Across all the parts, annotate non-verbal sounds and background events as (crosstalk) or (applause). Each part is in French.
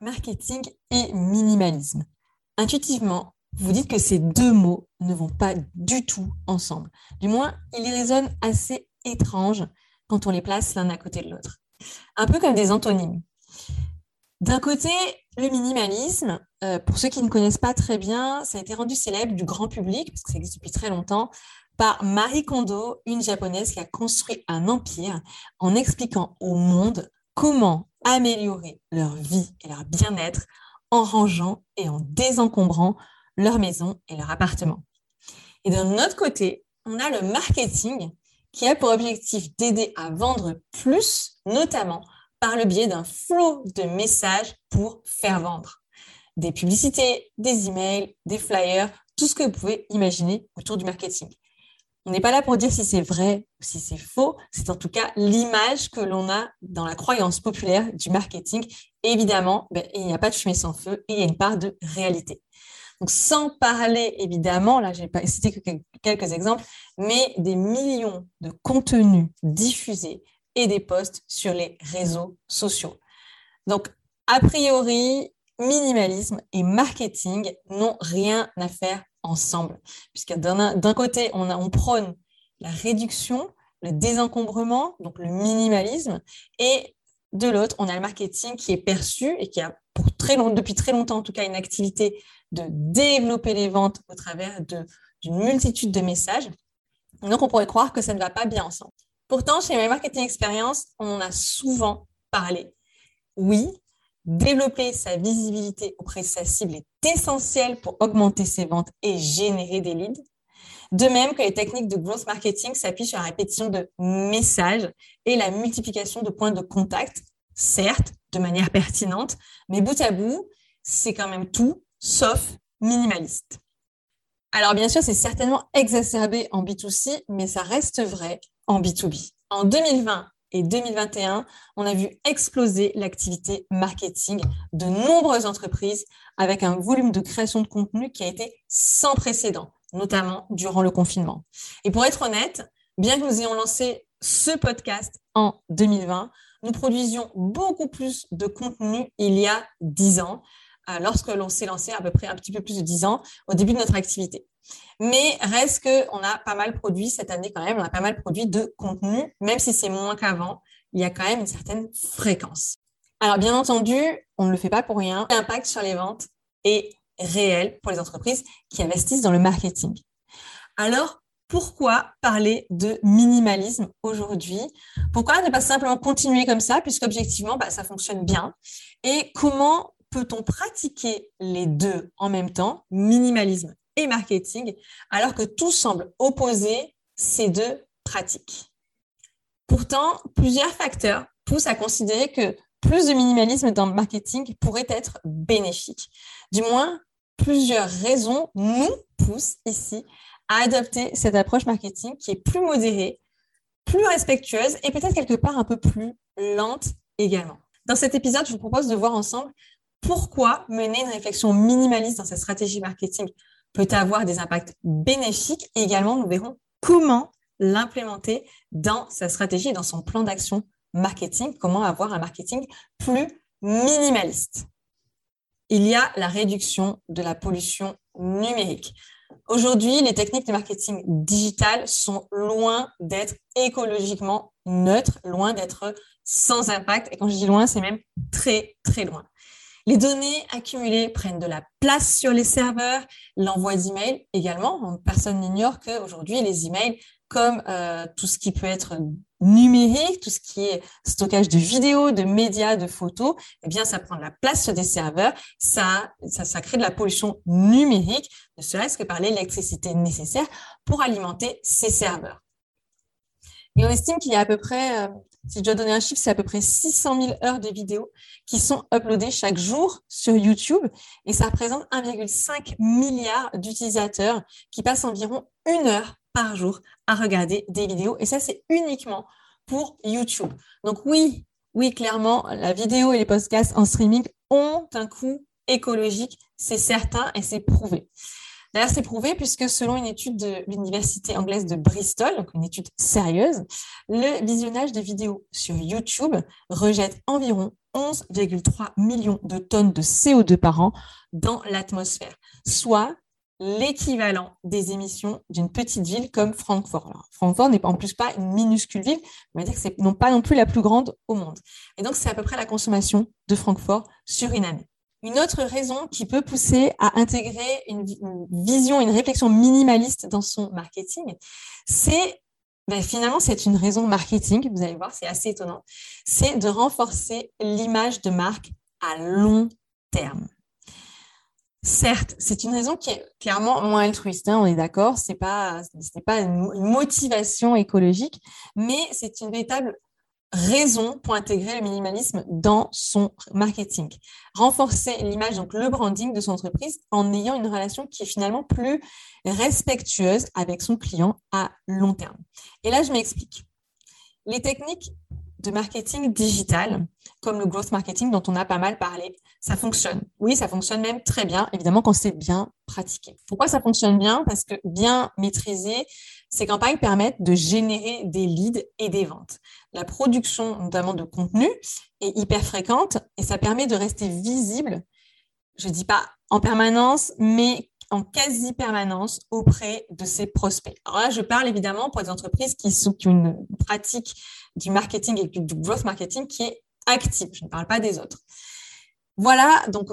marketing et minimalisme. Intuitivement, vous dites que ces deux mots ne vont pas du tout ensemble. Du moins, ils résonnent assez étranges quand on les place l'un à côté de l'autre. Un peu comme des antonymes. D'un côté, le minimalisme, euh, pour ceux qui ne connaissent pas très bien, ça a été rendu célèbre du grand public, parce que ça existe depuis très longtemps, par Marie Kondo, une japonaise qui a construit un empire en expliquant au monde comment améliorer leur vie et leur bien-être en rangeant et en désencombrant leur maison et leur appartement. Et d'un autre côté, on a le marketing qui a pour objectif d'aider à vendre plus, notamment par le biais d'un flot de messages pour faire vendre. Des publicités, des emails, des flyers, tout ce que vous pouvez imaginer autour du marketing. On n'est pas là pour dire si c'est vrai ou si c'est faux, c'est en tout cas l'image que l'on a dans la croyance populaire du marketing. évidemment, ben, il n'y a pas de fumée sans feu et il y a une part de réalité. Donc, sans parler, évidemment, là, j'ai pas cité que quelques exemples, mais des millions de contenus diffusés et des posts sur les réseaux sociaux. Donc, a priori, minimalisme et marketing n'ont rien à faire ensemble. Puisque d'un côté, on, a, on prône la réduction, le désencombrement, donc le minimalisme, et de l'autre, on a le marketing qui est perçu et qui a pour très long, depuis très longtemps en tout cas une activité de développer les ventes au travers d'une multitude de messages. Donc on pourrait croire que ça ne va pas bien ensemble. Pourtant, chez My Marketing Experience, on en a souvent parlé. Oui, Développer sa visibilité auprès de sa cible est essentiel pour augmenter ses ventes et générer des leads. De même que les techniques de growth marketing s'appuient sur la répétition de messages et la multiplication de points de contact, certes, de manière pertinente, mais bout à bout, c'est quand même tout sauf minimaliste. Alors bien sûr, c'est certainement exacerbé en B2C, mais ça reste vrai en B2B. En 2020, et 2021, on a vu exploser l'activité marketing de nombreuses entreprises avec un volume de création de contenu qui a été sans précédent, notamment durant le confinement. Et pour être honnête, bien que nous ayons lancé ce podcast en 2020, nous produisions beaucoup plus de contenu il y a 10 ans, lorsque l'on s'est lancé à peu près un petit peu plus de 10 ans au début de notre activité. Mais reste qu'on a pas mal produit cette année quand même, on a pas mal produit de contenu, même si c'est moins qu'avant, il y a quand même une certaine fréquence. Alors bien entendu, on ne le fait pas pour rien. L'impact sur les ventes est réel pour les entreprises qui investissent dans le marketing. Alors, pourquoi parler de minimalisme aujourd'hui? Pourquoi ne pas simplement continuer comme ça, puisque objectivement, bah, ça fonctionne bien? Et comment peut-on pratiquer les deux en même temps, minimalisme et marketing, alors que tout semble opposer ces deux pratiques? Pourtant, plusieurs facteurs poussent à considérer que plus de minimalisme dans le marketing pourrait être bénéfique. Du moins, plusieurs raisons nous poussent ici à adopter cette approche marketing qui est plus modérée, plus respectueuse et peut-être quelque part un peu plus lente également. Dans cet épisode, je vous propose de voir ensemble pourquoi mener une réflexion minimaliste dans sa stratégie marketing peut avoir des impacts bénéfiques également nous verrons comment l'implémenter dans sa stratégie, dans son plan d'action marketing, comment avoir un marketing plus minimaliste. Il y a la réduction de la pollution numérique. Aujourd'hui, les techniques de marketing digital sont loin d'être écologiquement neutres, loin d'être sans impact. Et quand je dis loin, c'est même très, très loin. Les données accumulées prennent de la place sur les serveurs, l'envoi d'emails également. Personne n'ignore qu'aujourd'hui, les emails, comme euh, tout ce qui peut être numérique, tout ce qui est stockage de vidéos, de médias, de photos, eh bien, ça prend de la place sur des serveurs. Ça, ça, ça crée de la pollution numérique, ne serait-ce que par l'électricité nécessaire pour alimenter ces serveurs. Et on estime qu'il y a à peu près, euh, si je dois donner un chiffre, c'est à peu près 600 000 heures de vidéos qui sont uploadées chaque jour sur YouTube. Et ça représente 1,5 milliard d'utilisateurs qui passent environ une heure par jour à regarder des vidéos. Et ça, c'est uniquement pour YouTube. Donc oui, oui, clairement, la vidéo et les podcasts en streaming ont un coût écologique, c'est certain et c'est prouvé. D'ailleurs, c'est prouvé puisque selon une étude de l'université anglaise de Bristol, une étude sérieuse, le visionnage de vidéos sur YouTube rejette environ 11,3 millions de tonnes de CO2 par an dans l'atmosphère, soit l'équivalent des émissions d'une petite ville comme Francfort. Francfort n'est en plus pas une minuscule ville, on va dire que c'est non pas non plus la plus grande au monde. Et donc, c'est à peu près la consommation de Francfort sur une année. Une autre raison qui peut pousser à intégrer une, vision, une réflexion minimaliste dans son marketing, c'est ben finalement, c'est une raison marketing, vous allez voir, c'est assez étonnant, c'est de renforcer l'image de marque à long terme. Certes, c'est une raison qui est clairement moins altruiste, hein, on est d'accord, ce n'est pas, pas une motivation écologique, mais c'est une véritable raison pour intégrer le minimalisme dans son marketing. Renforcer l'image, donc le branding de son entreprise en ayant une relation qui est finalement plus respectueuse avec son client à long terme. Et là, je m'explique. Les techniques de marketing digital, comme le growth marketing dont on a pas mal parlé, ça fonctionne. Oui, ça fonctionne même très bien, évidemment, quand c'est bien pratiqué. Pourquoi ça fonctionne bien? Parce que bien maîtrisé, ces campagnes permettent de générer des leads et des ventes. La production, notamment de contenu, est hyper fréquente et ça permet de rester visible, je ne dis pas en permanence, mais en quasi-permanence auprès de ses prospects. Alors là, je parle évidemment pour des entreprises qui, sont, une pratique du marketing et du growth marketing qui est active. Je ne parle pas des autres. Voilà, donc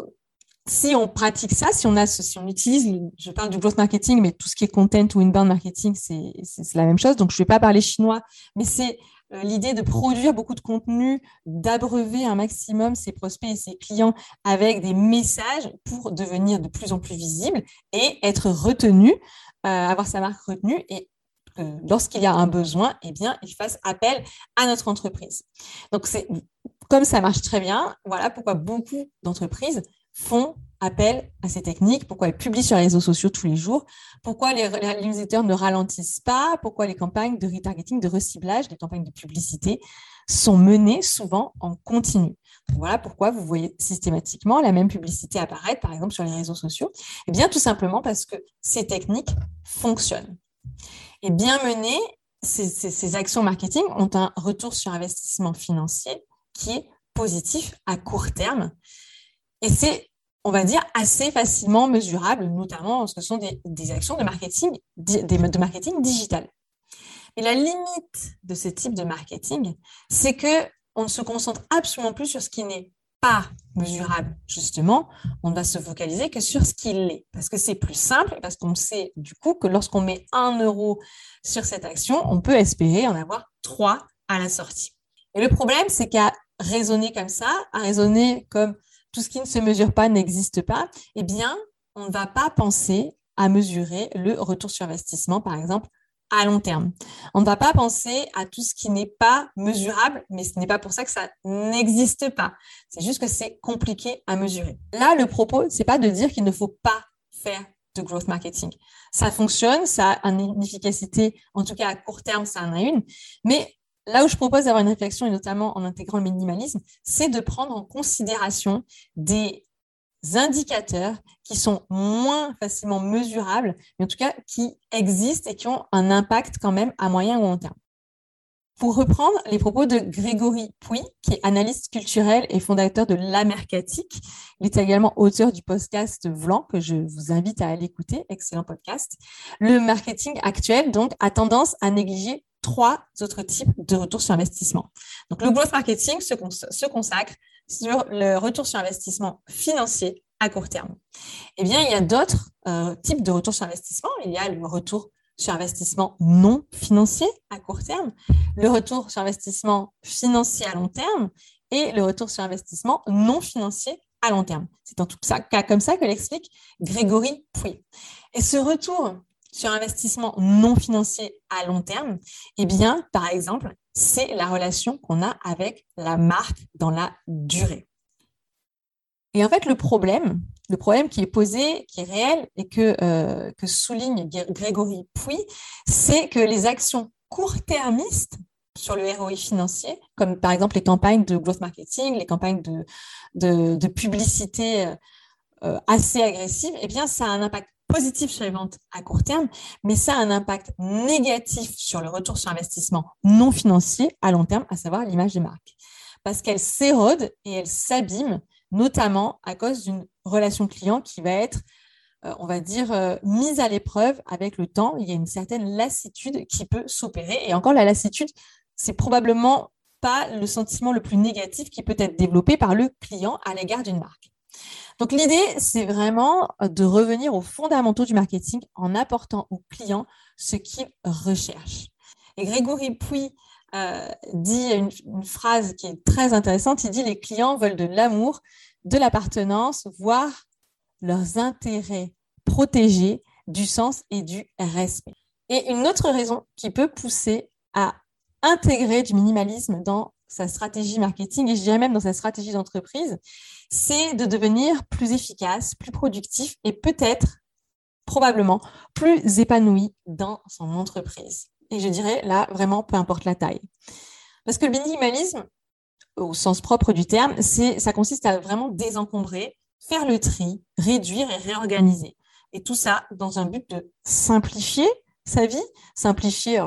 si on pratique ça, si on a si on utilise, je parle du growth marketing, mais tout ce qui est content ou inbound marketing, c'est la même chose. Donc, je ne vais pas parler chinois, mais c'est l'idée de produire beaucoup de contenu, d'abreuver un maximum ses prospects et ses clients avec des messages pour devenir de plus en plus visible et être retenu, euh, avoir sa marque retenue et lorsqu'il y a un besoin, eh bien, il fasse appel à notre entreprise. Donc, c'est comme ça marche très bien, voilà pourquoi beaucoup d'entreprises font appel à ces techniques, pourquoi elles publient sur les réseaux sociaux tous les jours, pourquoi les, les newsletters ne ralentissent pas, pourquoi les campagnes de retargeting, de reciblage, les campagnes de publicité sont menées souvent en continu. voilà pourquoi vous voyez systématiquement la même publicité apparaître, par exemple, sur les réseaux sociaux. Eh bien, tout simplement parce que ces techniques fonctionnent. Et bien menées, ces actions marketing ont un retour sur investissement financier qui est positif à court terme et c'est, on va dire, assez facilement mesurable, notamment parce que ce sont des, actions de marketing, de marketing digital. Mais la limite de ce type de marketing, c'est que on ne se concentre absolument plus sur ce qui n'est pas mesurable, justement, on ne va se focaliser que sur ce qui l'est, parce que c'est plus simple, parce qu'on sait du coup que lorsqu'on met un euro sur cette action, on peut espérer en avoir trois à la sortie. Et le problème, c'est qu'à raisonner comme ça, à raisonner comme tout ce qui ne se mesure pas n'existe pas, eh bien, on ne va pas penser à mesurer le retour sur investissement, par exemple, à long terme. On ne va pas penser à tout ce qui n'est pas mesurable, mais ce n'est pas pour ça que ça n'existe pas. C'est juste que c'est compliqué à mesurer. Là, le propos, c'est pas de dire qu'il ne faut pas faire de growth marketing. Ça fonctionne, ça a une efficacité, en tout cas à court terme, ça en a une, mais là où je propose d'avoir une réflexion, et notamment en intégrant le minimalisme, c'est de prendre en considération des indicateurs qui sont moins facilement mesurables, mais en tout cas qui existent et qui ont un impact quand même à moyen ou long terme. Pour reprendre les propos de Grégory Pouy, qui est analyste culturel et fondateur de l'Amercatique, il est également auteur du podcast Vlan, que je vous invite à aller écouter, excellent podcast. Le marketing actuel, donc, a tendance à négliger trois autres types de retours sur investissement. Donc, le growth marketing se, consacre sur le retour sur investissement financier à court terme. Eh bien, il y a d'autres euh, types de retours sur investissement. Il y a le retour sur investissement non financier à court terme, le retour sur investissement financier à long terme et le retour sur investissement non financier à long terme. C'est en tout cas comme ça que l'explique Grégory Pouy. Et ce retour sur investissement non financier à long terme, eh bien, par exemple, c'est la relation qu'on a avec la marque dans la durée. Et en fait, le problème, qui est posé, qui est réel et que, euh, souligne Grégory Pouy, c'est que les actions court-termistes sur le ROI financier, comme par exemple les campagnes de growth marketing, les campagnes de, publicité euh, assez agressives, eh bien, ça a un impact positif sur les ventes à court terme, mais ça a un impact négatif sur le retour sur investissement non financier à long terme, à savoir l'image des marques. Parce qu'elle s'érode et elle s'abîme, notamment à cause d'une relation client qui va être, euh, on va dire, euh, mise à l'épreuve avec le temps. Il y a une certaine lassitude qui peut s'opérer. Et encore, la lassitude, c'est probablement pas le sentiment le plus négatif qui peut être développé par le client à l'égard d'une marque. Donc l'idée, c'est vraiment de revenir aux fondamentaux du marketing en apportant au client ce qu'il recherche. Et Grégory Pouy euh, dit une, phrase qui est très intéressante. Il dit les clients veulent de l'amour, de l'appartenance, voire leurs intérêts protégés, du sens et du respect. Et une autre raison qui peut pousser à intégrer du minimalisme dans sa stratégie marketing et je dirais même dans sa stratégie d'entreprise, c'est de devenir plus efficace, plus productif et peut-être, probablement, plus épanoui dans son entreprise. Et je dirais là, vraiment, peu importe la taille. Parce que le minimalisme, au sens propre du terme, ça consiste à vraiment désencombrer, faire le tri, réduire et réorganiser. Et tout ça dans un but de simplifier sa vie, simplifier,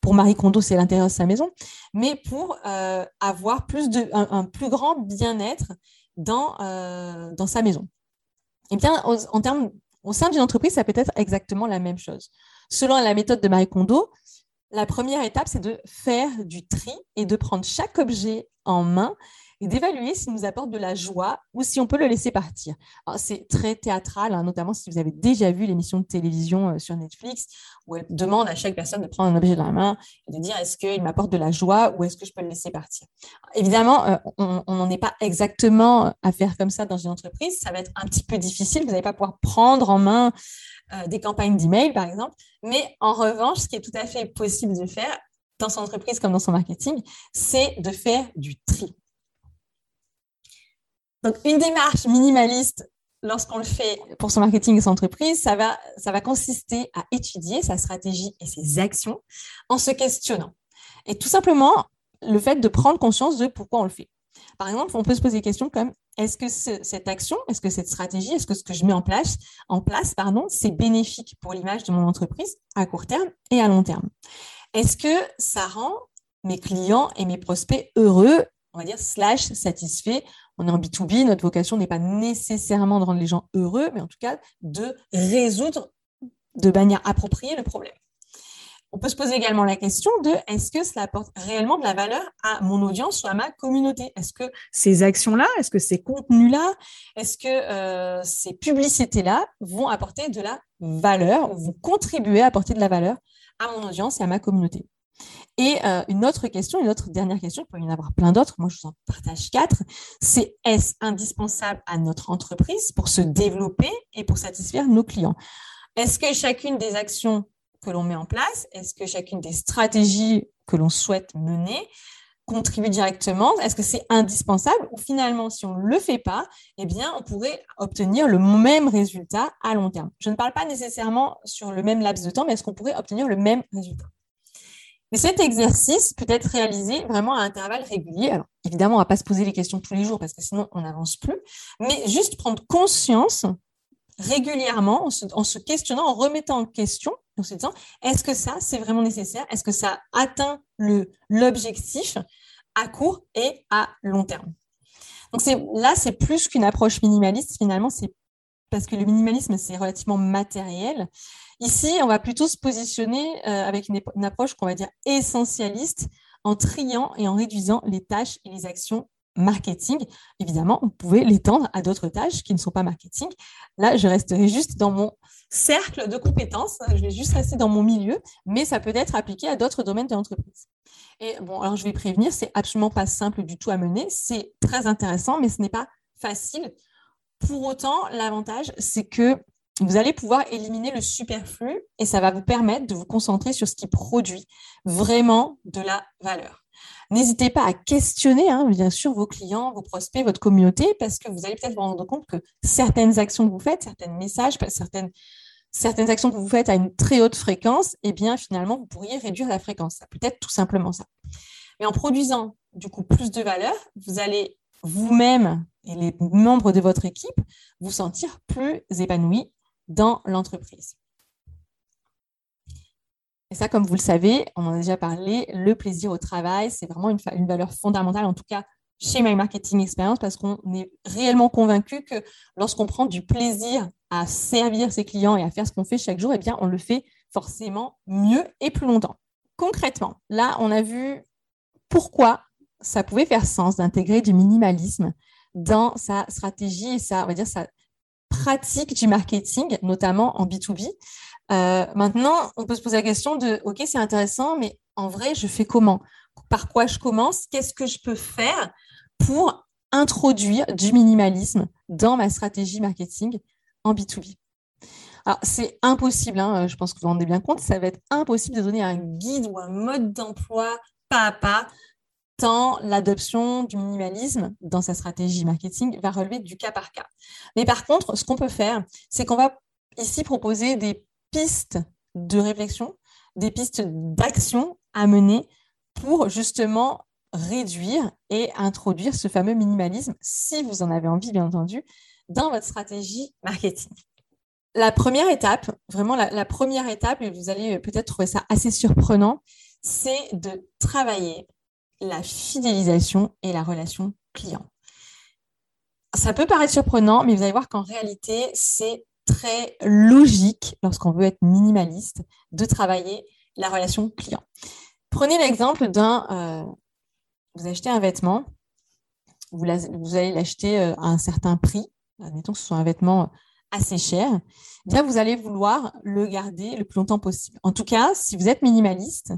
pour Marie Kondo, c'est l'intérieur de sa maison, mais pour euh, avoir plus de, un, plus grand bien-être dans, euh, sa maison. Eh bien, en termes, au sein d'une entreprise, ça peut être exactement la même chose. Selon la méthode de Marie Kondo, la première étape, c'est de faire du tri et de prendre chaque objet en main et d'évaluer s'il nous apporte de la joie ou si on peut le laisser partir. C'est très théâtral, hein, notamment si vous avez déjà vu l'émission de télévision euh, sur Netflix où elle demande à chaque personne de prendre un objet dans la main et de dire est-ce qu'il m'apporte de la joie ou est-ce que je peux le laisser partir? Évidemment, euh, on n'en est pas exactement à faire comme ça dans une entreprise. Ça va être un petit peu difficile. Vous n'allez pas pouvoir prendre en main euh, des campagnes d'email, par exemple. Mais en revanche, ce qui est tout à fait possible de faire dans son entreprise comme dans son marketing, c'est de faire du tri. Donc, une démarche minimaliste, lorsqu'on le fait pour son marketing et son entreprise, ça va, ça va consister à étudier sa stratégie et ses actions en se questionnant. Et tout simplement, le fait de prendre conscience de pourquoi on le fait. Par exemple, on peut se poser des questions comme est-ce que cette action, est-ce que cette stratégie, est-ce que ce que je mets en place, en place pardon, c'est bénéfique pour l'image de mon entreprise à court terme et à long terme? Est-ce que ça rend mes clients et mes prospects heureux, on va dire, slash satisfaits on est en B2B, notre vocation n'est pas nécessairement de rendre les gens heureux, mais en tout cas de résoudre de manière appropriée le problème. On peut se poser également la question de est-ce que cela apporte réellement de la valeur à mon audience ou à ma communauté? Est-ce que ces actions-là, est-ce que ces contenus-là, est-ce que euh, ces publicités-là vont apporter de la valeur, vont contribuer à apporter de la valeur à mon audience et à ma communauté? Et euh, une autre question, une autre dernière question, il peut y en avoir plein d'autres, moi je vous en partage quatre, c'est est-ce indispensable à notre entreprise pour se développer et pour satisfaire nos clients? Est-ce que chacune des actions que l'on met en place, est-ce que chacune des stratégies que l'on souhaite mener contribue directement? Est-ce que c'est indispensable ou finalement, si on ne le fait pas, eh bien, on pourrait obtenir le même résultat à long terme? Je ne parle pas nécessairement sur le même laps de temps, mais est-ce qu'on pourrait obtenir le même résultat? Mais cet exercice peut être réalisé vraiment à intervalles réguliers. Alors, évidemment, on ne va pas se poser les questions tous les jours parce que sinon, on n'avance plus. Mais juste prendre conscience régulièrement, en se, questionnant, en remettant en question, en se disant, est-ce que ça, c'est vraiment nécessaire? Est-ce que ça atteint l'objectif à court et à long terme? Donc là, c'est plus qu'une approche minimaliste. Finalement, c'est parce que le minimalisme, c'est relativement matériel. Ici, on va plutôt se positionner euh, avec une, approche qu'on va dire essentialiste en triant et en réduisant les tâches et les actions marketing. Évidemment, on pouvait l'étendre à d'autres tâches qui ne sont pas marketing. Là, je resterai juste dans mon cercle de compétences, je vais juste rester dans mon milieu, mais ça peut être appliqué à d'autres domaines de l'entreprise. Et bon, alors je vais prévenir, c'est absolument pas simple du tout à mener, c'est très intéressant, mais ce n'est pas facile pour autant, l'avantage, c'est que vous allez pouvoir éliminer le superflu et ça va vous permettre de vous concentrer sur ce qui produit vraiment de la valeur. N'hésitez pas à questionner, hein, bien sûr, vos clients, vos prospects, votre communauté, parce que vous allez peut-être vous rendre compte que certaines actions que vous faites, certains messages, certaines, certaines actions que vous faites à une très haute fréquence, eh bien, finalement, vous pourriez réduire la fréquence. Ça peut être tout simplement ça. Mais en produisant, du coup, plus de valeur, vous allez vous-même et les membres de votre équipe vous sentir plus épanouis dans l'entreprise. Et ça, comme vous le savez, on en a déjà parlé, le plaisir au travail, c'est vraiment une, valeur fondamentale, en tout cas chez My Marketing Experience, parce qu'on est réellement convaincu que lorsqu'on prend du plaisir à servir ses clients et à faire ce qu'on fait chaque jour, eh bien, on le fait forcément mieux et plus longtemps. Concrètement, là, on a vu pourquoi ça pouvait faire sens d'intégrer du minimalisme dans sa stratégie et sa, on va dire, sa pratique du marketing, notamment en B2B. Euh, maintenant, on peut se poser la question de, OK, c'est intéressant, mais en vrai, je fais comment? Par quoi je commence? Qu'est-ce que je peux faire pour introduire du minimalisme dans ma stratégie marketing en B2B. Alors, c'est impossible, hein, je pense que vous vous rendez bien compte, ça va être impossible de donner un guide ou un mode d'emploi pas à pas, tant l'adoption du minimalisme dans sa stratégie marketing va relever du cas par cas. Mais par contre, ce qu'on peut faire, c'est qu'on va ici proposer des pistes de réflexion, des pistes d'action à mener pour justement réduire et introduire ce fameux minimalisme, si vous en avez envie, bien entendu, dans votre stratégie marketing. La première étape, vraiment la, première étape, et vous allez peut-être trouver ça assez surprenant, c'est de travailler la fidélisation et la relation client. Ça peut paraître surprenant, mais vous allez voir qu'en réalité, c'est très logique lorsqu'on veut être minimaliste de travailler la relation client. Prenez l'exemple d'un, euh, vous achetez un vêtement, vous, allez l'acheter euh, à un certain prix, admettons que ce soit un vêtement assez cher, bien vous allez vouloir le garder le plus longtemps possible. En tout cas, si vous êtes minimaliste,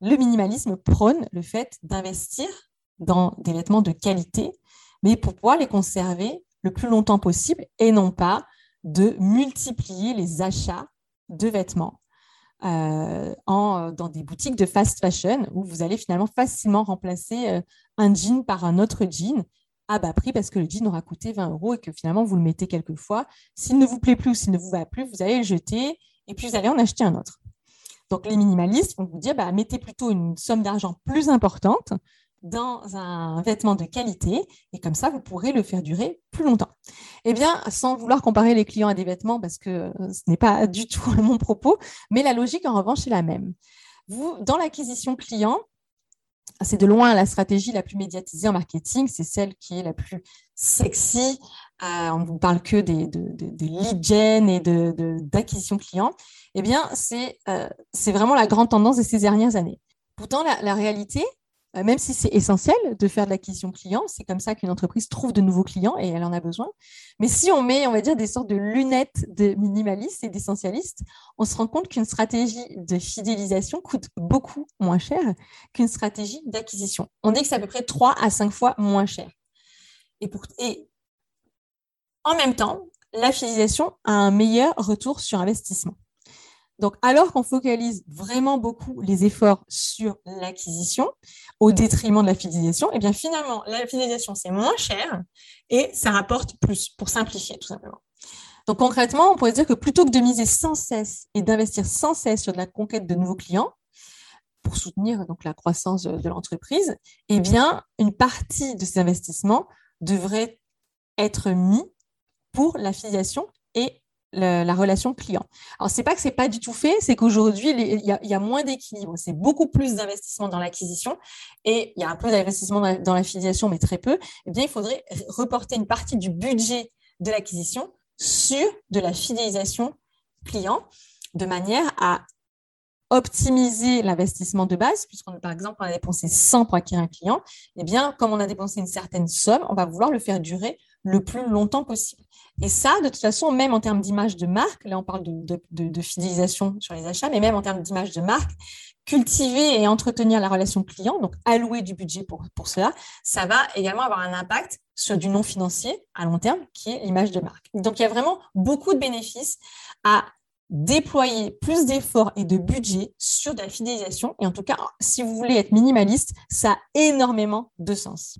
le minimalisme prône le fait d'investir dans des vêtements de qualité, mais pour pouvoir les conserver le plus longtemps possible et non pas de multiplier les achats de vêtements euh, en, dans des boutiques de fast fashion où vous allez finalement facilement remplacer euh, un jean par un autre jean à bas prix parce que le jean aura coûté 20 euros et que finalement vous le mettez quelques fois. S'il ne vous plaît plus ou s'il ne vous va plus, vous allez le jeter et puis vous allez en acheter un autre. Donc les minimalistes vont vous dire bah, mettez plutôt une somme d'argent plus importante dans un vêtement de qualité et comme ça, vous pourrez le faire durer plus longtemps. Eh bien, sans vouloir comparer les clients à des vêtements, parce que euh, ce n'est pas du tout (laughs) mon propos, mais la logique, en revanche, est la même. Vous, dans l'acquisition client, c'est de loin la stratégie la plus médiatisée en marketing, c'est celle qui est la plus sexy. Euh, on ne parle que des, lead gen et d'acquisition de, client. Eh bien, euh, c'est vraiment la grande tendance de ces dernières années. Pourtant, la réalité, même si c'est essentiel de faire de l'acquisition client, c'est comme ça qu'une entreprise trouve de nouveaux clients et elle en a besoin. Mais si on met, on va dire, des sortes de lunettes de minimalistes et d'essentialistes, on se rend compte qu'une stratégie de fidélisation coûte beaucoup moins cher qu'une stratégie d'acquisition. On dit que c'est à peu près 3 à 5 fois moins cher. Et, et en même temps, la fidélisation a un meilleur retour sur investissement. Donc, alors qu'on focalise vraiment beaucoup les efforts sur l'acquisition au détriment de la fidélisation, eh bien finalement, la fidélisation, c'est moins cher et ça rapporte plus, pour simplifier tout simplement. Donc, concrètement, on pourrait dire que plutôt que de miser sans cesse et d'investir sans cesse sur de la conquête de nouveaux clients, pour soutenir donc la croissance de l'entreprise, eh bien, une partie de ces investissements devrait être mis pour la fidélisation la, relation client. Alors, c'est pas que c'est pas du tout fait, c'est qu'aujourd'hui, il y, a moins d'équilibre. C'est beaucoup plus d'investissement dans l'acquisition et il y a un peu d'investissement dans, la fidélisation, mais très peu. Eh bien, il faudrait reporter une partie du budget de l'acquisition sur de la fidélisation client de manière à optimiser l'investissement de base, puisqu'on par exemple on a dépensé 100 pour acquérir un client, eh bien, comme on a dépensé une certaine somme, on va vouloir le faire durer le plus longtemps possible. Et ça, de toute façon, même en termes d'image de marque, là on parle de, fidélisation sur les achats, mais même en termes d'image de marque, cultiver et entretenir la relation client, donc allouer du budget pour, pour cela, ça va également avoir un impact sur du non financier à long terme, qui est l'image de marque. Donc il y a vraiment beaucoup de bénéfices à déployer plus d'efforts et de budget sur de la fidélisation. Et en tout cas, si vous voulez être minimaliste, ça a énormément de sens.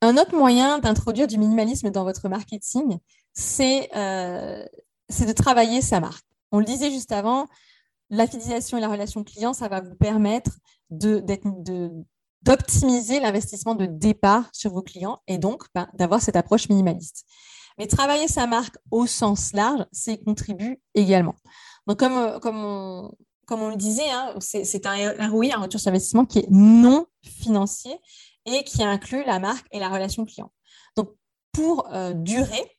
Un autre moyen d'introduire du minimalisme dans votre marketing, c'est euh, de travailler sa marque. On le disait juste avant, la fidélisation et la relation client, ça va vous permettre d'optimiser l'investissement de départ sur vos clients et donc ben, d'avoir cette approche minimaliste. Mais travailler sa marque au sens large, c'est contribue également. Donc, comme, euh, on le disait, hein, c'est un ROI, un retour sur investissement qui est non financier et qui inclut la marque et la relation client. Donc, pour euh, durer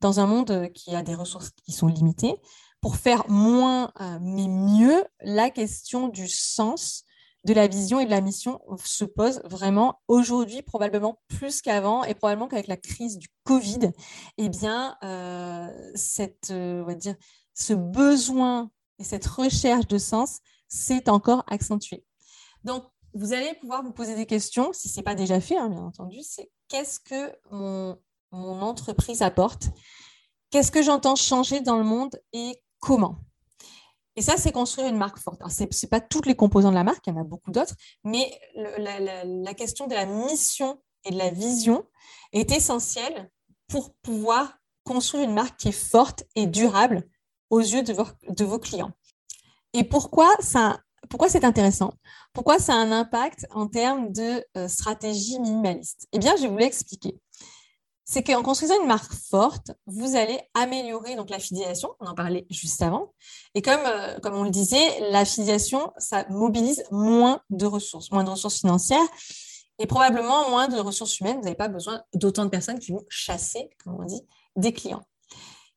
dans un monde qui a des ressources qui sont limitées, pour faire moins euh, mais mieux, la question du sens de la vision et de la mission se pose vraiment aujourd'hui, probablement plus qu'avant, et probablement qu'avec la crise du Covid, eh bien, euh, cette, on va dire, ce besoin et cette recherche de sens s'est encore accentué. Donc, vous allez pouvoir vous poser des questions, si ce n'est pas déjà fait, hein, bien entendu, c'est qu'est-ce que mon, entreprise apporte? Qu'est-ce que j'entends changer dans le monde et comment? Et ça, c'est construire une marque forte. Ce n'est pas toutes les composants de la marque, il y en a beaucoup d'autres, mais la, question de la mission et de la vision est essentielle pour pouvoir construire une marque qui est forte et durable aux yeux de vos, clients. Et pourquoi ça, pourquoi c'est intéressant? Pourquoi ça a un impact en termes de euh, stratégie minimaliste? Eh bien, je vais vous l'expliquer. C'est qu'en construisant une marque forte, vous allez améliorer donc la fidélisation. On en parlait juste avant. Et comme, euh, comme on le disait, la fidélisation, ça mobilise moins de ressources, moins de ressources financières et probablement moins de ressources humaines. Vous n'avez pas besoin d'autant de personnes qui vont chasser, comme on dit, des clients.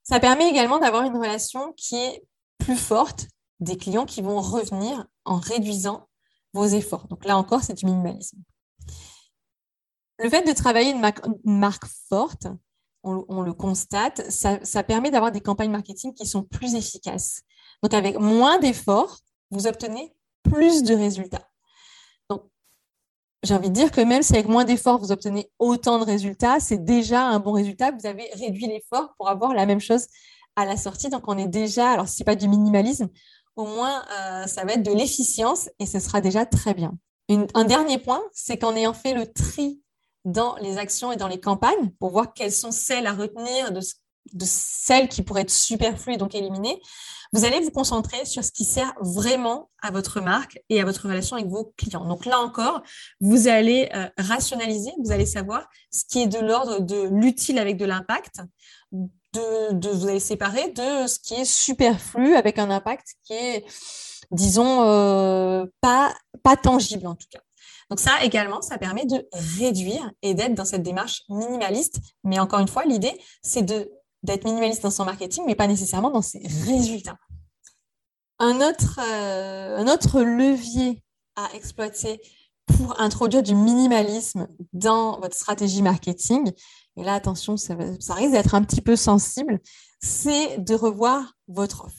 Ça permet également d'avoir une relation qui est plus forte des clients qui vont revenir en réduisant vos efforts. Donc là encore, c'est du minimalisme. Le fait de travailler une, marque, forte, on, le constate, ça, permet d'avoir des campagnes marketing qui sont plus efficaces. Donc avec moins d'efforts, vous obtenez plus de résultats j'ai envie de dire que même si avec moins d'efforts, vous obtenez autant de résultats, c'est déjà un bon résultat. Vous avez réduit l'effort pour avoir la même chose à la sortie. Donc, on est déjà, alors ce n'est pas du minimalisme, au moins, euh, ça va être de l'efficience et ce sera déjà très bien. un dernier point, c'est qu'en ayant fait le tri dans les actions et dans les campagnes pour voir quelles sont celles à retenir de, celles qui pourraient être superflues et donc éliminées, vous allez vous concentrer sur ce qui sert vraiment à votre marque et à votre relation avec vos clients. Donc là encore, vous allez euh, rationaliser, vous allez savoir ce qui est de l'ordre de l'utile avec de l'impact, de, vous allez séparer de ce qui est superflu avec un impact qui est, disons, euh, pas, pas tangible en tout cas. Donc ça également, ça permet de réduire et d'être dans cette démarche minimaliste. Mais encore une fois, l'idée, c'est d'être minimaliste dans son marketing, mais pas nécessairement dans ses résultats. Un autre, euh, un autre levier à exploiter pour introduire du minimalisme dans votre stratégie marketing, et là attention, ça, risque d'être un petit peu sensible, c'est de revoir votre offre.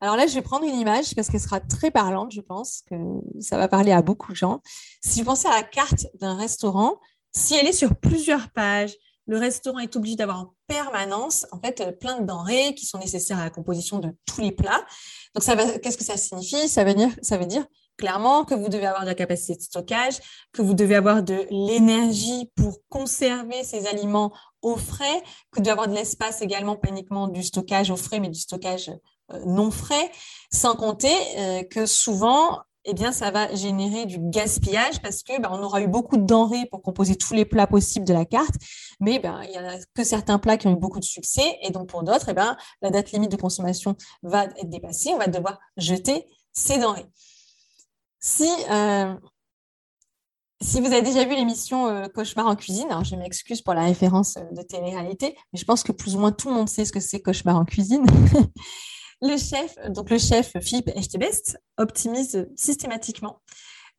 Alors là, je vais prendre une image parce qu'elle sera très parlante, je pense que ça va parler à beaucoup de gens. Si vous pensez à la carte d'un restaurant, si elle est sur plusieurs pages, le restaurant est obligé d'avoir en permanence en fait euh, plein de denrées qui sont nécessaires à la composition de tous les plats. Donc qu'est-ce que ça signifie? Ça veut dire clairement que vous devez avoir de la capacité de stockage, que vous devez avoir de l'énergie pour conserver ces aliments au frais, que vous devez avoir de l'espace également, pas uniquement du stockage au frais, mais du stockage euh, non frais, sans compter euh, que souvent eh bien, ça va générer du gaspillage parce que ben, on aura eu beaucoup de denrées pour composer tous les plats possibles de la carte, mais ben, il n'y a que certains plats qui ont eu beaucoup de succès, et donc pour d'autres, eh ben, la date limite de consommation va être dépassée, on va devoir jeter ces denrées. Si, euh, si vous avez déjà vu l'émission euh, Cauchemar en cuisine, alors je m'excuse pour la référence euh, de télé-réalité, mais je pense que plus ou moins tout le monde sait ce que c'est Cauchemar en cuisine. (laughs) Le chef, donc le chef Philippe Echtebest, optimise systématiquement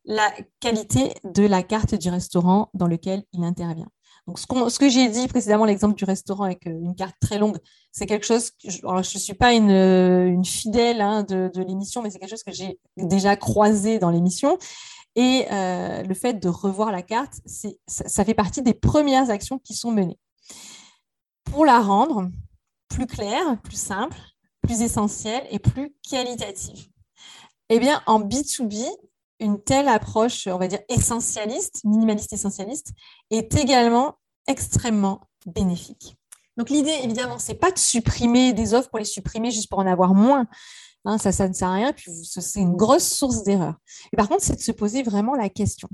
la qualité de la carte du restaurant dans lequel il intervient. Ce, que j'ai dit précédemment, l'exemple du restaurant avec euh, une carte très longue, c'est quelque chose, que je ne suis pas une, une fidèle hein, de, l'émission, mais c'est quelque chose que j'ai déjà croisé dans l'émission. Et euh, le fait de revoir la carte, ça, ça fait partie des premières actions qui sont menées. Pour la rendre plus claire, plus simple, plus essentielle et plus qualitative. Eh bien, en B2B, une telle approche, on va dire essentialiste, minimaliste essentialiste, est également extrêmement bénéfique. Donc l'idée, évidemment, c'est pas de supprimer des offres pour les supprimer juste pour en avoir moins. Hein, ça, ça ne sert à rien, puis c'est une grosse source d'erreur. Par contre, c'est de se poser vraiment la question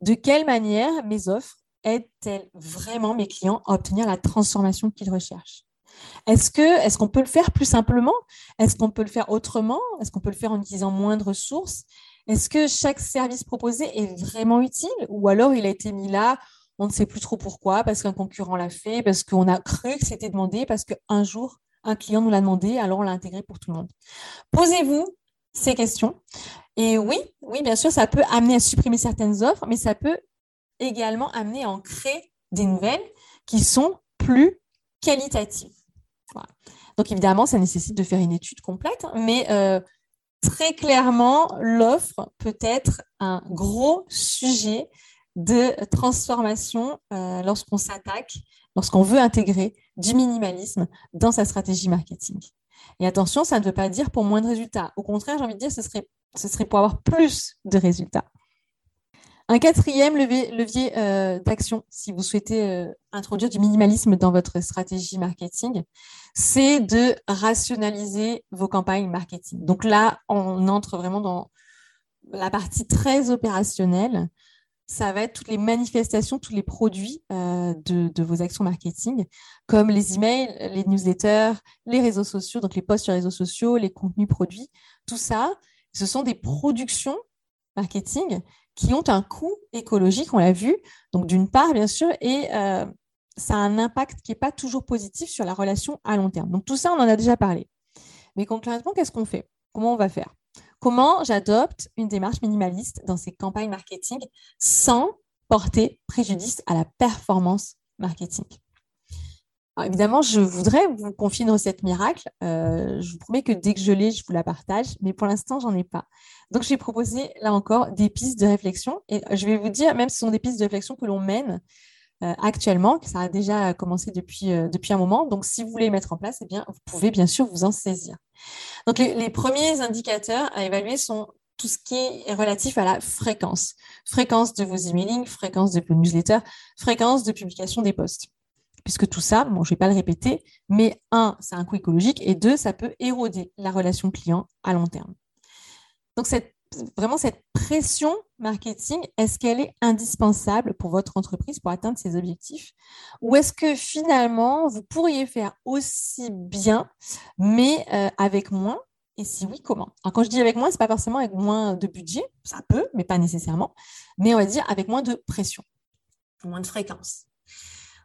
de quelle manière mes offres aide-t-elle vraiment mes clients à obtenir la transformation qu'ils recherchent? Est-ce est-ce qu'on peut le faire plus simplement? Est-ce qu'on peut le faire autrement? Est-ce qu'on peut le faire en utilisant moins de ressources? Est-ce que chaque service proposé est vraiment utile? Ou alors il a été mis là on ne sait plus trop pourquoi, parce qu'un concurrent l'a fait, parce qu'on a cru que c'était demandé, parce qu'un jour, un client nous l'a demandé, alors on l'a intégré pour tout le monde. Posez-vous ces questions. Et oui, oui, bien sûr, ça peut amener à supprimer certaines offres, mais ça peut également amener à en créer des nouvelles qui sont plus qualitatives. Donc évidemment, ça nécessite de faire une étude complète, mais euh, très clairement, l'offre peut être un gros sujet de transformation euh, lorsqu'on s'attaque, lorsqu'on veut intégrer du minimalisme dans sa stratégie marketing. Et attention, ça ne veut pas dire pour moins de résultats. Au contraire, j'ai envie de dire, ce serait, ce serait pour avoir plus de résultats. Un quatrième levier, euh, d'action, si vous souhaitez euh, introduire du minimalisme dans votre stratégie marketing, c'est de rationaliser vos campagnes marketing. Donc là, on entre vraiment dans la partie très opérationnelle ça va être toutes les manifestations, tous les produits euh, de, vos actions marketing, comme les emails, les newsletters, les réseaux sociaux, donc les posts sur les réseaux sociaux, les contenus produits. Tout ça, ce sont des productions marketing qui ont un coût écologique, on l'a vu. Donc d'une part, bien sûr, et euh, ça a un impact qui n'est pas toujours positif sur la relation à long terme. Donc tout ça, on en a déjà parlé. Mais concrètement, qu'est-ce qu'on fait? Comment on va faire? Comment j'adopte une démarche minimaliste dans ces campagnes marketing sans porter préjudice à la performance marketing? Évidemment, je voudrais vous confier une miracle. Euh, je vous promets que dès que je l'ai, je vous la partage, mais pour l'instant, j'en ai pas. Donc, j'ai proposé là encore des pistes de réflexion et je vais vous dire, même si ce sont des pistes de réflexion que l'on mène actuellement, que ça a déjà commencé depuis, euh, depuis un moment. Donc, si vous voulez les mettre en place, eh bien, vous pouvez bien sûr vous en saisir. Donc, les, premiers indicateurs à évaluer sont tout ce qui est relatif à la fréquence. Fréquence de vos emailing, fréquence de vos newsletters, fréquence de publication des posts. Puisque tout ça, bon, je ne vais pas le répéter, mais un, c'est un coût écologique et deux, ça peut éroder la relation client à long terme. Donc, cette vraiment cette pression marketing, est-ce qu'elle est indispensable pour votre entreprise pour atteindre ses objectifs? Ou est-ce que finalement, vous pourriez faire aussi bien, mais euh, avec moins? Et si oui, comment? Quand je dis avec moins, ce n'est pas forcément avec moins de budget, ça peut, mais pas nécessairement, mais on va dire avec moins de pression, moins de fréquence.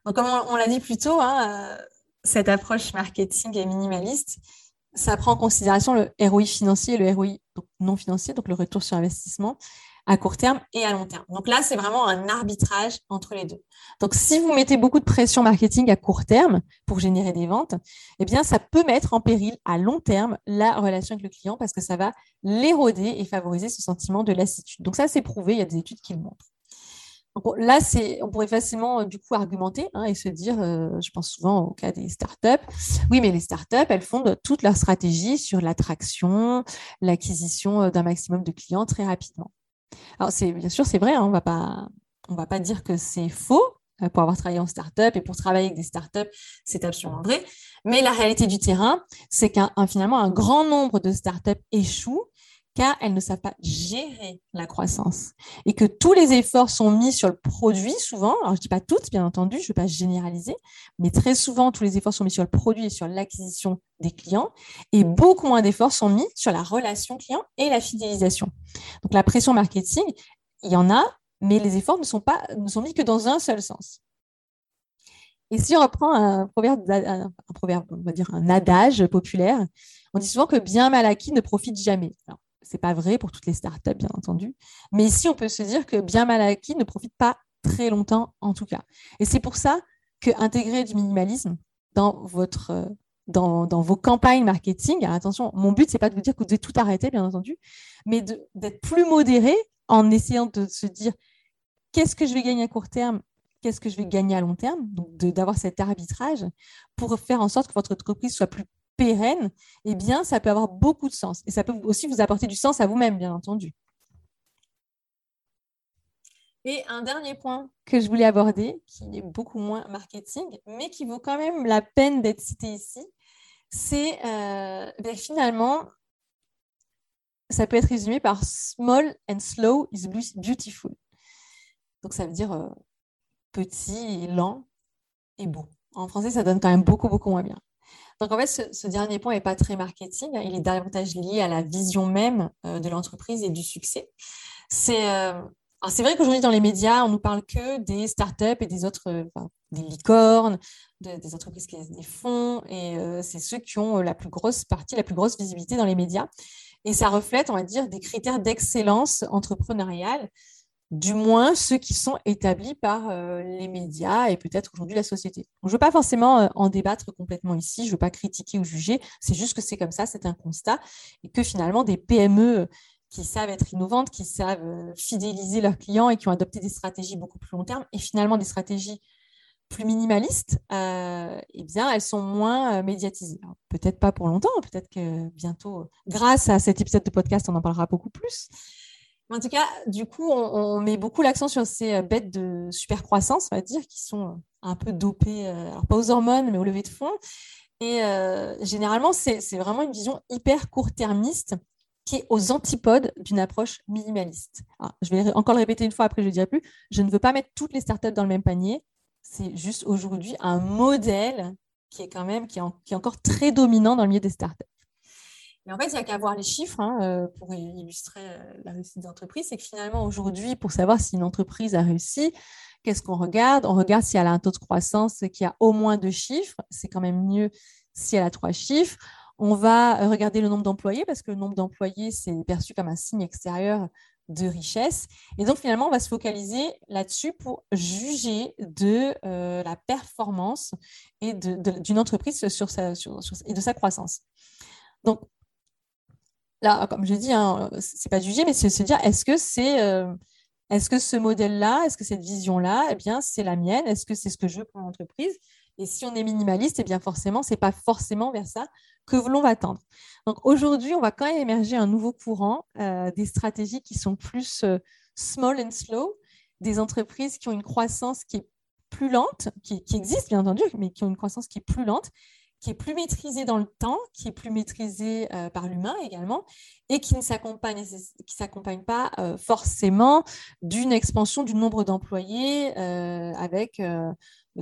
Donc, comme on, l'a dit plus tôt, hein, euh, cette approche marketing est minimaliste ça prend en considération le ROI financier et le ROI non financier, donc le retour sur investissement à court terme et à long terme. Donc là, c'est vraiment un arbitrage entre les deux. Donc si vous mettez beaucoup de pression marketing à court terme pour générer des ventes, eh bien ça peut mettre en péril à long terme la relation avec le client parce que ça va l'éroder et favoriser ce sentiment de lassitude. Donc ça, c'est prouvé, il y a des études qui le montrent là, on pourrait facilement euh, du coup argumenter hein, et se dire, euh, je pense souvent au cas des startups, oui, mais les startups, elles fondent toute leur stratégie sur l'attraction, l'acquisition euh, d'un maximum de clients très rapidement. Alors, c'est bien sûr, c'est vrai, hein, on va pas, va pas dire que c'est faux. Pour avoir travaillé en startup et pour travailler avec des startups, c'est absolument vrai. Mais la réalité du terrain, c'est qu'un finalement un grand nombre de startups échouent car elles ne savent pas gérer la croissance et que tous les efforts sont mis sur le produit souvent. Alors, je ne dis pas toutes, bien entendu, je ne veux pas généraliser, mais très souvent, tous les efforts sont mis sur le produit et sur l'acquisition des clients et beaucoup moins d'efforts sont mis sur la relation client et la fidélisation. Donc, la pression marketing, il y en a, mais les efforts ne sont, pas, ne sont mis que dans un seul sens. Et si on reprend un proverbe, un, proverbe, on va dire un adage populaire, on dit souvent que bien mal acquis ne profite jamais. Alors, n'est pas vrai pour toutes les startups, bien entendu. Mais ici, on peut se dire que bien mal acquis ne profite pas très longtemps, en tout cas. Et c'est pour ça que intégrer du minimalisme dans euh, vos campagnes marketing. attention, mon but, c'est pas de vous dire que vous devez tout arrêter, bien entendu, mais d'être plus modéré en essayant de se dire qu'est-ce que je vais gagner à court terme, qu'est-ce que je vais gagner à long terme, donc d'avoir cet arbitrage pour faire en sorte que votre entreprise soit plus pérenne, eh bien, ça peut avoir beaucoup de sens. Et ça peut aussi vous apporter du sens à vous-même, bien entendu. Et un dernier point que je voulais aborder, qui est beaucoup moins marketing, mais qui vaut quand même la peine d'être cité ici, c'est euh, ben, finalement, ça peut être résumé par small and slow is beautiful. Donc ça veut dire euh, petit, lent et beau. En français, ça donne quand même beaucoup, beaucoup moins bien. Donc, en fait, ce, dernier point n'est pas très marketing. Hein. Il est davantage lié à la vision même euh, de l'entreprise et du succès. C'est euh, vrai qu'aujourd'hui, dans les médias, on nous parle que des startups et des autres, euh, des licornes, des entreprises qui ont des fonds. Et c'est ceux qui ont la plus grosse partie, la plus grosse visibilité dans les médias. Et ça reflète, on va dire, des critères d'excellence entrepreneuriale du moins ceux qui sont établis par euh, les médias et peut-être aujourd'hui la société. je ne veux pas forcément euh, en débattre complètement ici, je ne veux pas critiquer ou juger, c'est juste que c'est comme ça, c'est un constat, et que finalement des PME qui savent être innovantes, qui savent euh, fidéliser leurs clients et qui ont adopté des stratégies beaucoup plus long terme, et finalement des stratégies plus minimalistes, eh bien, elles sont moins médiatisées. Peut-être pas pour longtemps, peut-être que bientôt, grâce à cet épisode de podcast, on en parlera beaucoup plus. En tout cas, du coup, on, met beaucoup l'accent sur ces euh, bêtes de super croissance, on va dire, qui sont euh, un peu dopées, euh, alors pas aux hormones, mais au lever de fond. Et généralement, c'est vraiment une vision hyper court-termiste qui est aux antipodes d'une approche minimaliste. je vais encore le répéter une fois, après je ne dirai plus. Je ne veux pas mettre toutes les startups dans le même panier. C'est juste aujourd'hui un modèle qui est quand même qui est encore très dominant dans le milieu des startups. Mais en fait, il n'y a qu'à voir les chiffres hein, euh, pour illustrer euh, la réussite d'entreprise. C'est que finalement, aujourd'hui, pour savoir si une entreprise a réussi, qu'est-ce qu'on regarde? On regarde si elle a un taux de croissance qui a au moins deux chiffres. C'est quand même mieux si elle a trois chiffres. On va euh, regarder le nombre d'employés parce que le nombre d'employés, c'est perçu comme un signe extérieur de richesse. Et donc, finalement, on va se focaliser là-dessus pour juger de la performance et d'une entreprise sur sa, et de sa croissance. Donc, là, comme je dis, hein, c'est pas juger, mais c'est se dire est-ce que c'est euh, est-ce que ce modèle-là, est-ce que cette vision-là, eh bien, c'est la mienne? Est-ce que c'est ce que je veux pour l'entreprise? Et si on est minimaliste, eh bien, forcément, c'est pas forcément vers ça que l'on va tendre. Donc, aujourd'hui, on va quand même émerger un nouveau courant, euh, des stratégies qui sont plus euh, small and slow, des entreprises qui ont une croissance qui est plus lente, qui, qui existe bien entendu, mais qui ont une croissance qui est plus lente qui est plus maîtrisé dans le temps, qui est plus maîtrisé euh, par l'humain également, et qui ne s'accompagne, qui s'accompagne pas euh, forcément d'une expansion du nombre d'employés euh, avec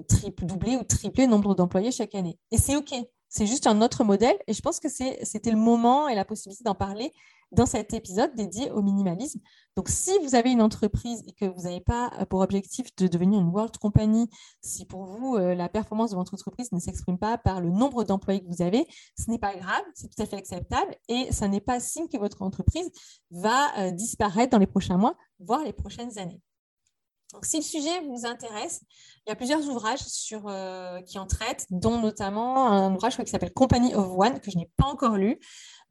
triple, doublé ou triplé nombre d'employés chaque année. Et c'est OK. C'est juste un autre modèle, et je pense que c'était le moment et la possibilité d'en parler dans cet épisode dédié au minimalisme. Donc, si vous avez une entreprise et que vous n'avez pas euh, pour objectif de devenir une world company, si pour vous, euh, la performance de votre entreprise ne s'exprime pas par le nombre d'employés que vous avez, ce n'est pas grave, c'est tout à fait acceptable et ça n'est pas signe que votre entreprise va euh, disparaître dans les prochains mois, voire les prochaines années. Si le sujet vous intéresse, il y a plusieurs ouvrages sur, qui en traitent, dont notamment un ouvrage qui s'appelle Company of One, que je n'ai pas encore lu,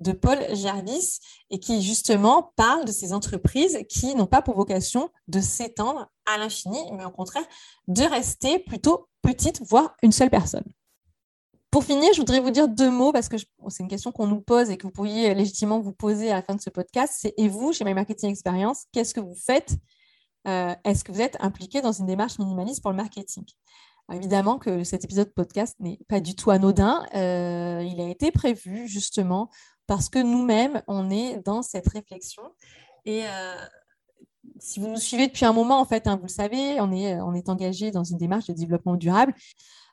de Paul Jarvis et qui justement parle de ces entreprises qui n'ont pas pour vocation de s'étendre à l'infini, mais au contraire de rester plutôt petites, voire une seule personne. Pour finir, je voudrais vous dire deux mots parce que c'est une question qu'on nous pose et que vous pourriez légitimement vous poser à la fin de ce podcast. C'est et vous, chez My Marketing Experience, qu'est-ce que vous faites euh, Est-ce que vous êtes impliqué dans une démarche minimaliste pour le marketing? Évidemment que cet épisode podcast n'est pas du tout anodin. Euh, il a été prévu justement parce que nous-mêmes, on est dans cette réflexion. Et euh, si vous nous suivez depuis un moment, en fait, hein, vous le savez, on est, engagé dans une démarche de développement durable.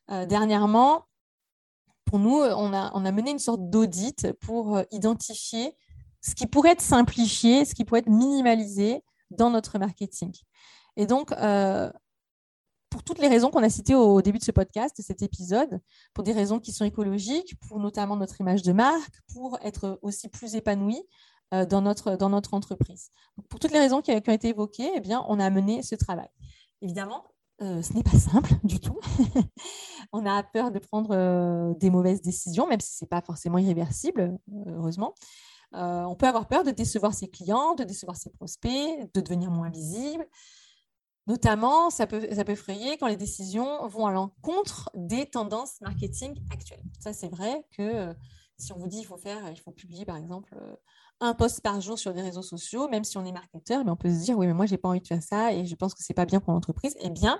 Dernièrement, pour nous, on a, mené une sorte d'audit pour identifier ce qui pourrait être simplifié, ce qui pourrait être minimalisé dans notre marketing. Et donc, pour toutes les raisons qu'on a citées au début de ce podcast, de cet épisode, pour des raisons qui sont écologiques, pour notamment notre image de marque, pour être aussi plus épanoui euh, dans, notre, dans notre entreprise. pour toutes les raisons qui, ont été évoquées, eh bien, on a mené ce travail. Évidemment, euh, ce n'est pas simple du tout. (laughs) on a peur de prendre euh, des mauvaises décisions, même si ce n'est pas forcément irréversible, heureusement. On peut avoir peur de décevoir ses clients, de décevoir ses prospects, de devenir moins visible. Notamment, ça peut, frayer quand les décisions vont à l'encontre des tendances marketing actuelles. Ça, c'est vrai que euh, si on vous dit qu'il faut faire, il faut publier par exemple euh, un post par jour sur des réseaux sociaux, même si on est marketeur, mais on peut se dire oui, mais moi, j'ai pas envie de faire ça et je pense que c'est pas bien pour l'entreprise. Eh bien,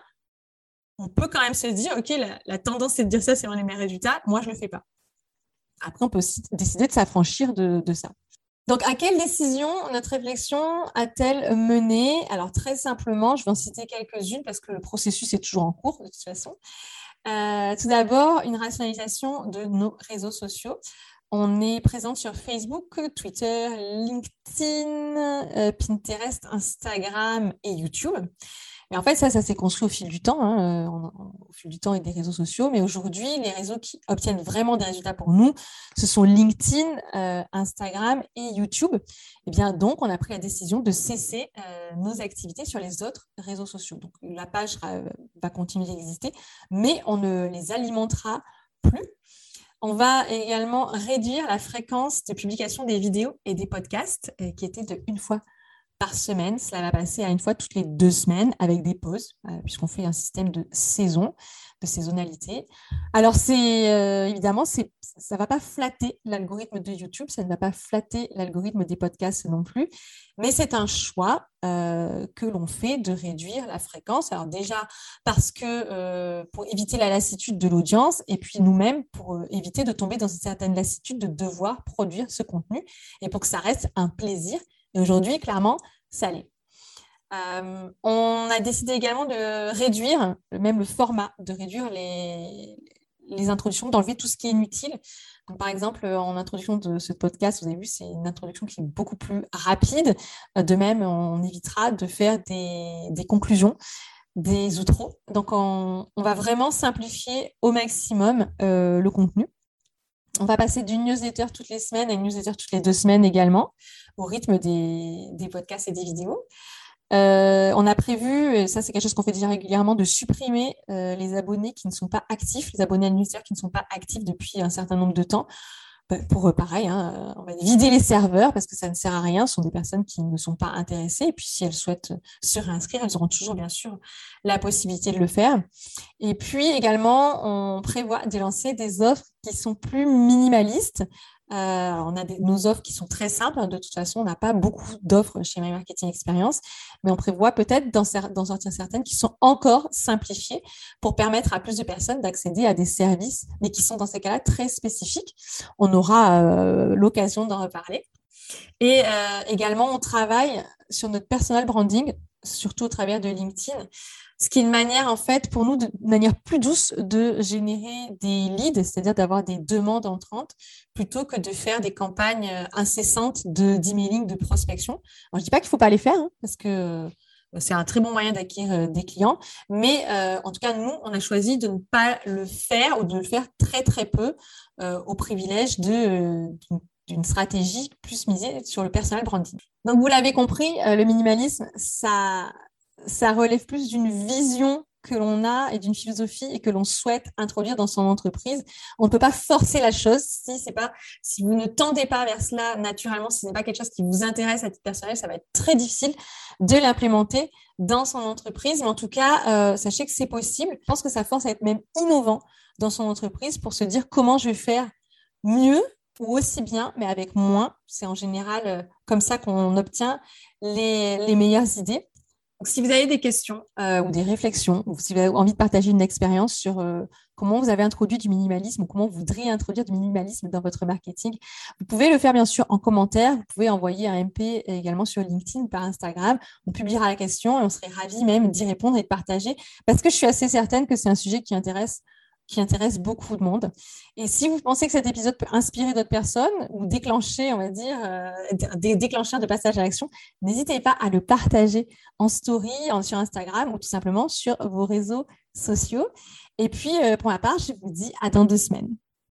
on peut quand même se dire ok, la, tendance c'est de dire ça, c'est les meilleurs résultats. Moi, je le fais pas. Après, on peut aussi décider de s'affranchir de ça. Donc, à quelle décision notre réflexion a-t-elle mené? Alors, très simplement, je vais en citer quelques-unes parce que le processus est toujours en cours de toute façon. Euh, tout d'abord, une rationalisation de nos réseaux sociaux. On est présente sur Facebook, Twitter, LinkedIn, euh, Pinterest, Instagram et YouTube. En fait, ça, ça s'est construit au fil du temps, hein, euh, au fil du temps et des réseaux sociaux. Mais aujourd'hui, les réseaux qui obtiennent vraiment des résultats pour nous, ce sont LinkedIn, euh, Instagram et YouTube. Et eh bien, donc, on a pris la décision de cesser nos activités sur les autres réseaux sociaux. Donc, la page va continuer d'exister, mais on ne les alimentera plus on va également réduire la fréquence de publication des vidéos et des podcasts euh, qui était de une fois par semaine. Cela va passer à une fois toutes les deux semaines avec des pauses, euh, puisqu'on fait un système de saison de saisonnalité. Alors, euh, évidemment, ça ne va pas flatter l'algorithme de YouTube, ça ne va pas flatter l'algorithme des podcasts non plus, mais c'est un choix euh, que l'on fait de réduire la fréquence. Alors déjà, parce que pour éviter la lassitude de l'audience, et puis nous-mêmes, pour éviter de tomber dans une certaine lassitude de devoir produire ce contenu, et pour que ça reste un plaisir. Et aujourd'hui, clairement, ça l'est. Euh, on a décidé également de réduire, même le format, de réduire les, introductions, d'enlever tout ce qui est inutile. par exemple, en introduction de ce podcast, vous avez vu, c'est une introduction qui est beaucoup plus rapide. De même, on évitera de faire des, conclusions, des outros. Donc, on, va vraiment simplifier au maximum euh, le contenu. On va passer d'une newsletter toutes les semaines à une newsletter toutes les deux semaines également, rythme des, podcasts et des vidéos. Euh, on a prévu, et ça c'est quelque chose qu'on fait déjà régulièrement, de supprimer euh, les abonnés qui ne sont pas actifs, les abonnés administrateurs qui ne sont pas actifs depuis un certain nombre de temps. Bah, pour eux, pareil, hein, on va vider les serveurs parce que ça ne sert à rien. Ce sont des personnes qui ne sont pas intéressées. Et puis, si elles souhaitent se réinscrire, elles auront toujours, bien sûr, la possibilité de le faire. Et puis, également, on prévoit de lancer des offres qui sont plus minimalistes euh, on a nos offres qui sont très simples. De toute façon, on n'a pas beaucoup d'offres chez My Marketing Experience, mais on prévoit peut-être d'en sortir certaines qui sont encore simplifiées pour permettre à plus de personnes d'accéder à des services, mais qui sont dans ces cas-là très spécifiques. On aura euh, l'occasion d'en reparler. Et euh, également, on travaille sur notre personal branding, surtout au travers de LinkedIn ce qui est une manière, en fait, pour nous, de, manière plus douce de générer des leads, c'est-à-dire d'avoir des demandes entrantes, plutôt que de faire des campagnes euh, incessantes de d'emailing, de prospection. je ne dis pas qu'il ne faut pas les faire, hein, parce que euh, c'est un très bon moyen d'acquérir euh, des clients, mais en tout cas, nous, on a choisi de ne pas le faire ou de le faire très, très peu au privilège de, d'une stratégie plus misée sur le personal branding. Donc, vous l'avez compris, le minimalisme, ça, ça relève plus d'une vision que l'on a et d'une philosophie et que l'on souhaite introduire dans son entreprise. On ne peut pas forcer la chose si c'est pas, si vous ne tendez pas vers cela naturellement, si ce n'est pas quelque chose qui vous intéresse à titre personnel, ça va être très difficile de l'implémenter dans son entreprise. Mais en tout cas, euh, sachez que c'est possible. Je pense que ça force à être même innovant dans son entreprise pour se dire comment je vais faire mieux ou aussi bien, mais avec moins. C'est en général euh, comme ça qu'on obtient les, les meilleures idées si vous avez des questions euh, ou des réflexions, ou si vous avez envie de partager une expérience sur euh, comment vous avez introduit du minimalisme ou comment vous voudriez introduire du minimalisme dans votre marketing, vous pouvez le faire bien sûr en commentaire. Vous pouvez envoyer un MP également sur LinkedIn, par Instagram. On publiera la question et on serait ravis même d'y répondre et de partager parce que je suis assez certaine que c'est un sujet qui intéresse qui intéresse beaucoup de monde. Et si vous pensez que cet épisode peut inspirer d'autres personnes ou déclencher, on va dire, euh, des déclencheurs de passage à l'action, n'hésitez pas à le partager en story, sur Instagram ou tout simplement sur vos réseaux sociaux. Et puis, euh, pour ma part, je vous dis à dans deux semaines.